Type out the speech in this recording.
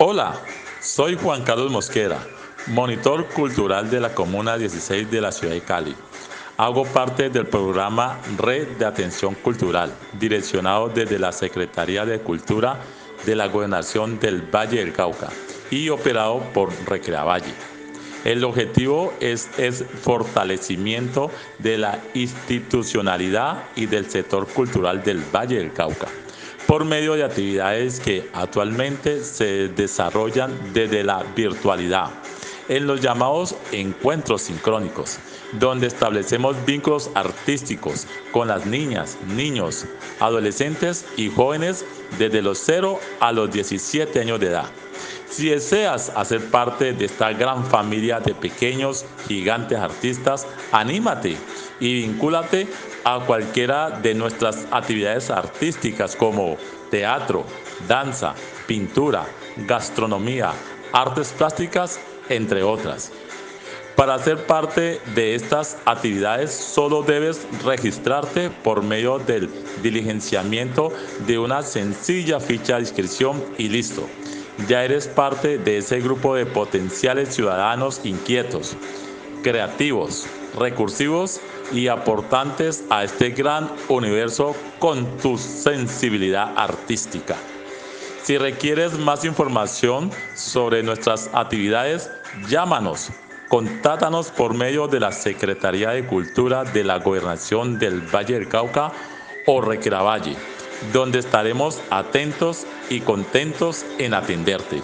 Hola, soy Juan Carlos Mosquera, monitor cultural de la Comuna 16 de la ciudad de Cali. Hago parte del programa Red de Atención Cultural, direccionado desde la Secretaría de Cultura de la Gobernación del Valle del Cauca y operado por Recreavalle. El objetivo es, es fortalecimiento de la institucionalidad y del sector cultural del Valle del Cauca por medio de actividades que actualmente se desarrollan desde la virtualidad en los llamados encuentros sincrónicos, donde establecemos vínculos artísticos con las niñas, niños, adolescentes y jóvenes desde los 0 a los 17 años de edad. Si deseas hacer parte de esta gran familia de pequeños gigantes artistas, anímate y vincúlate a cualquiera de nuestras actividades artísticas como teatro, danza, pintura, gastronomía, artes plásticas, entre otras. Para ser parte de estas actividades solo debes registrarte por medio del diligenciamiento de una sencilla ficha de inscripción y listo. Ya eres parte de ese grupo de potenciales ciudadanos inquietos, creativos, recursivos y aportantes a este gran universo con tu sensibilidad artística. Si requieres más información sobre nuestras actividades, llámanos, contátanos por medio de la Secretaría de Cultura de la Gobernación del Valle del Cauca o Recreavalle, donde estaremos atentos y contentos en atenderte.